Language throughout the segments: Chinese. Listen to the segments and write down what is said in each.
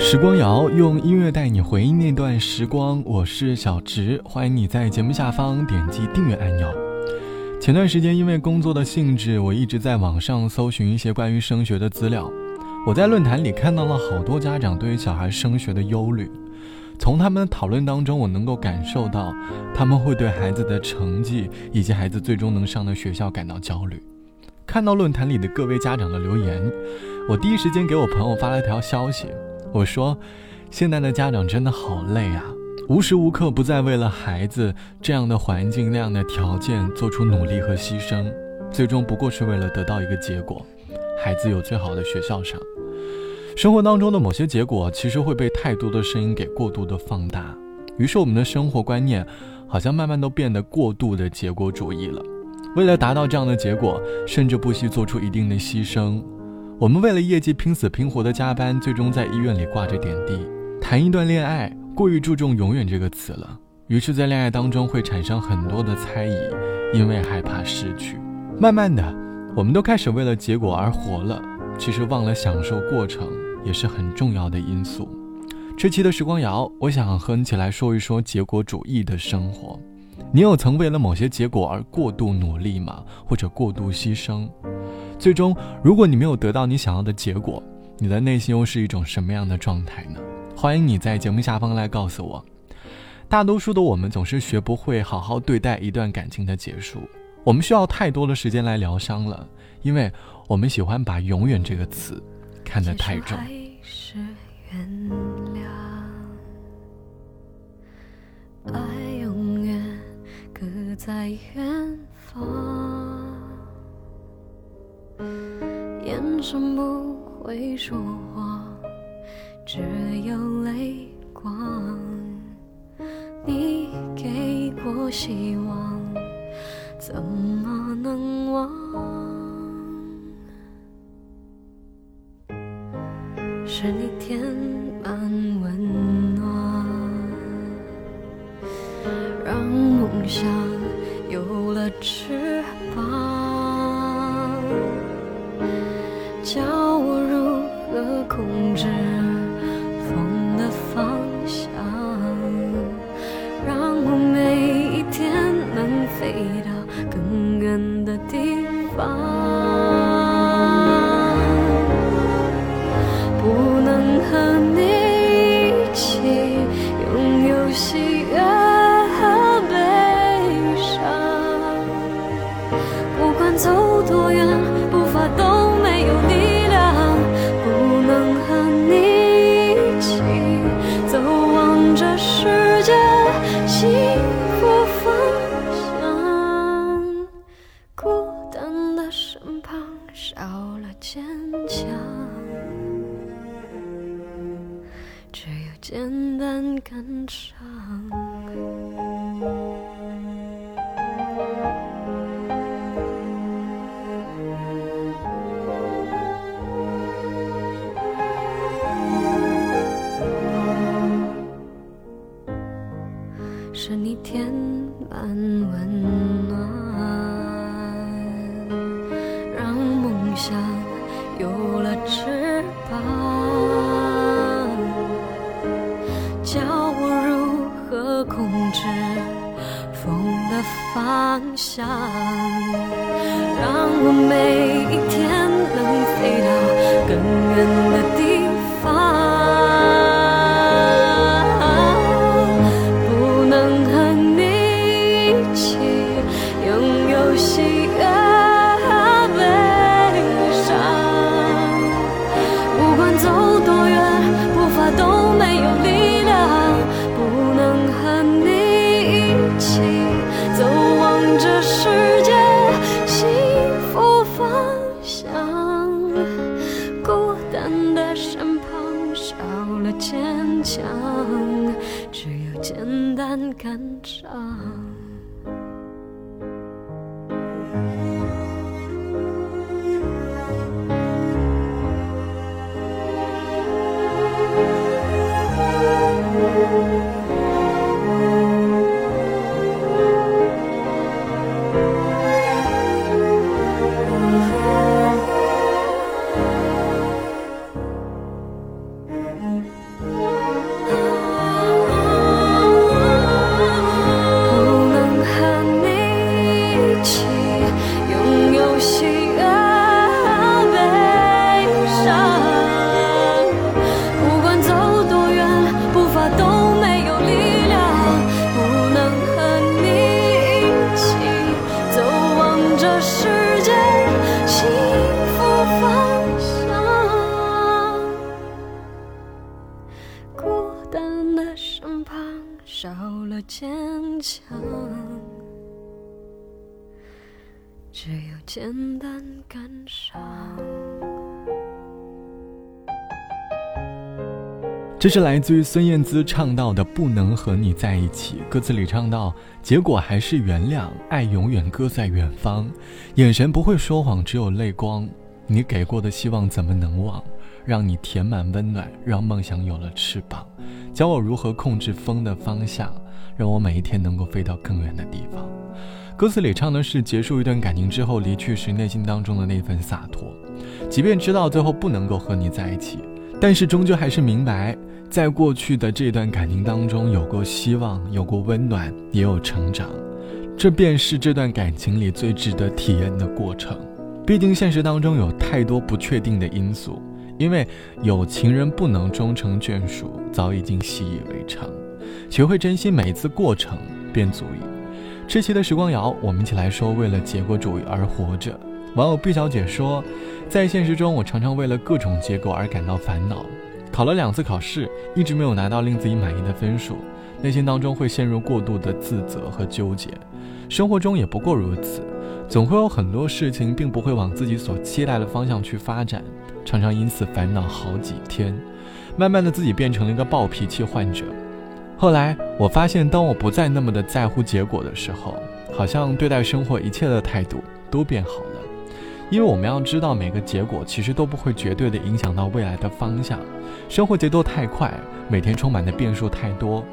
时光谣用音乐带你回忆那段时光，我是小直，欢迎你在节目下方点击订阅按钮。前段时间因为工作的性质，我一直在网上搜寻一些关于升学的资料。我在论坛里看到了好多家长对于小孩升学的忧虑，从他们的讨论当中，我能够感受到他们会对孩子的成绩以及孩子最终能上的学校感到焦虑。看到论坛里的各位家长的留言，我第一时间给我朋友发了条消息。我说，现在的家长真的好累啊，无时无刻不在为了孩子这样的环境、那样的条件做出努力和牺牲，最终不过是为了得到一个结果，孩子有最好的学校上。生活当中的某些结果，其实会被太多的声音给过度的放大，于是我们的生活观念，好像慢慢都变得过度的结果主义了。为了达到这样的结果，甚至不惜做出一定的牺牲。我们为了业绩拼死拼活的加班，最终在医院里挂着点滴。谈一段恋爱，过于注重“永远”这个词了，于是，在恋爱当中会产生很多的猜疑，因为害怕失去。慢慢的，我们都开始为了结果而活了，其实忘了享受过程也是很重要的因素。这期的时光谣，我想和你一起来说一说结果主义的生活。你有曾为了某些结果而过度努力吗？或者过度牺牲？最终，如果你没有得到你想要的结果，你的内心又是一种什么样的状态呢？欢迎你在节目下方来告诉我。大多数的我们总是学不会好好对待一段感情的结束，我们需要太多的时间来疗伤了，因为我们喜欢把“永远”这个词看得太重。爱永远搁在远方。眼神不会说话，只有泪光。你给过希望，怎么能忘？是你填满温暖，让梦想的控制。少了坚强只有简单感伤是你填满温让我每一天能飞到更远简单感伤。这是来自于孙燕姿唱到的《不能和你在一起》，歌词里唱到：“结果还是原谅，爱永远搁在远方，眼神不会说谎，只有泪光。你给过的希望怎么能忘？让你填满温暖，让梦想有了翅膀，教我如何控制风的方向，让我每一天能够飞到更远的地方。”歌词里唱的是结束一段感情之后离去时内心当中的那份洒脱，即便知道最后不能够和你在一起，但是终究还是明白。在过去的这段感情当中，有过希望，有过温暖，也有成长，这便是这段感情里最值得体验的过程。毕竟现实当中有太多不确定的因素，因为有情人不能终成眷属，早已经习以为常。学会珍惜每一次过程，便足矣。这期的时光谣，我们一起来说：为了结果主义而活着。网友毕小姐说，在现实中，我常常为了各种结果而感到烦恼。考了两次考试，一直没有拿到令自己满意的分数，内心当中会陷入过度的自责和纠结。生活中也不过如此，总会有很多事情并不会往自己所期待的方向去发展，常常因此烦恼好几天。慢慢的，自己变成了一个暴脾气患者。后来我发现，当我不再那么的在乎结果的时候，好像对待生活一切的态度都变好了。因为我们要知道，每个结果其实都不会绝对的影响到未来的方向。生活节奏太快，每天充满的变数太多，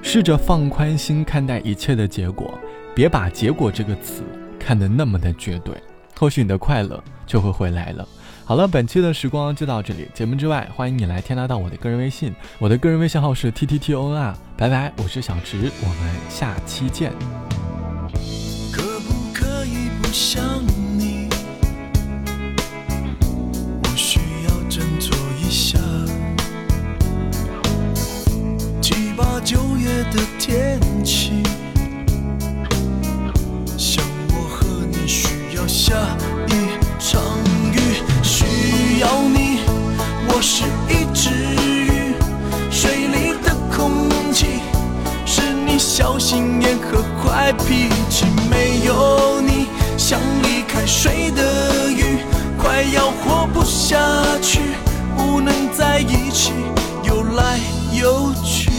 试着放宽心看待一切的结果，别把“结果”这个词看得那么的绝对，或许你的快乐就会回来了。好了，本期的时光就到这里。节目之外，欢迎你来添加到我的个人微信，我的个人微信号是 t t t o n 啊。拜拜，我是小池，我们下期见。可不可以不水的鱼，快要活不下去，不能在一起，游来游去。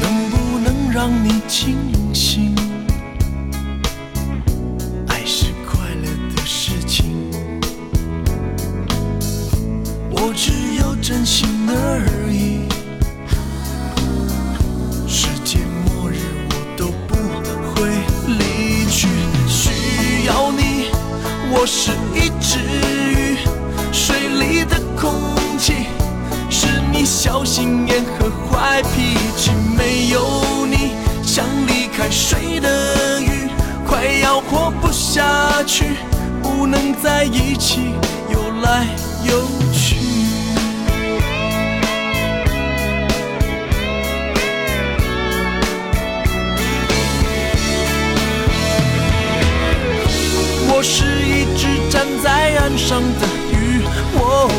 能不能让你清去，不能在一起游来游去。我是一只站在岸上的鱼，我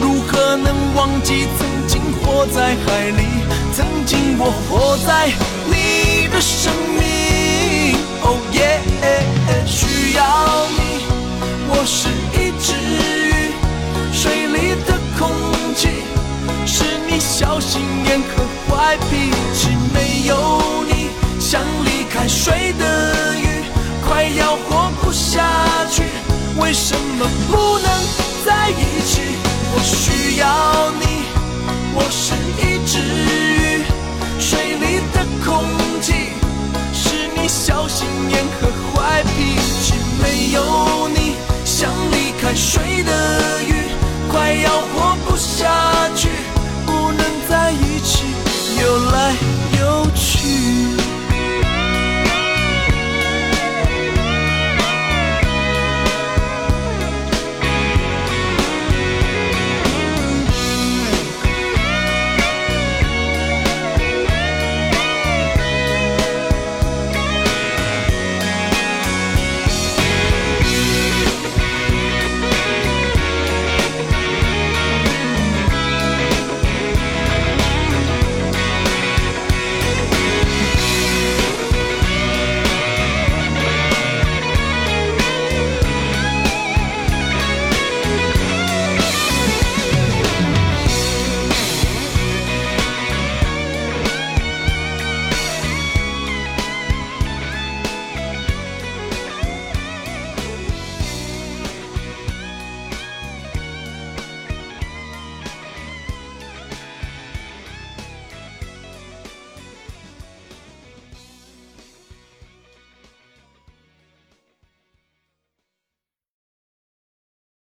如何能忘记曾经活在海里？曾经我活在你。的生命，哦耶，要你。我是一只鱼，水里的空气是你小心眼和坏脾气。没有你，像离开水的鱼，快要活不下去。为什么不能在一起？我需要你。我是一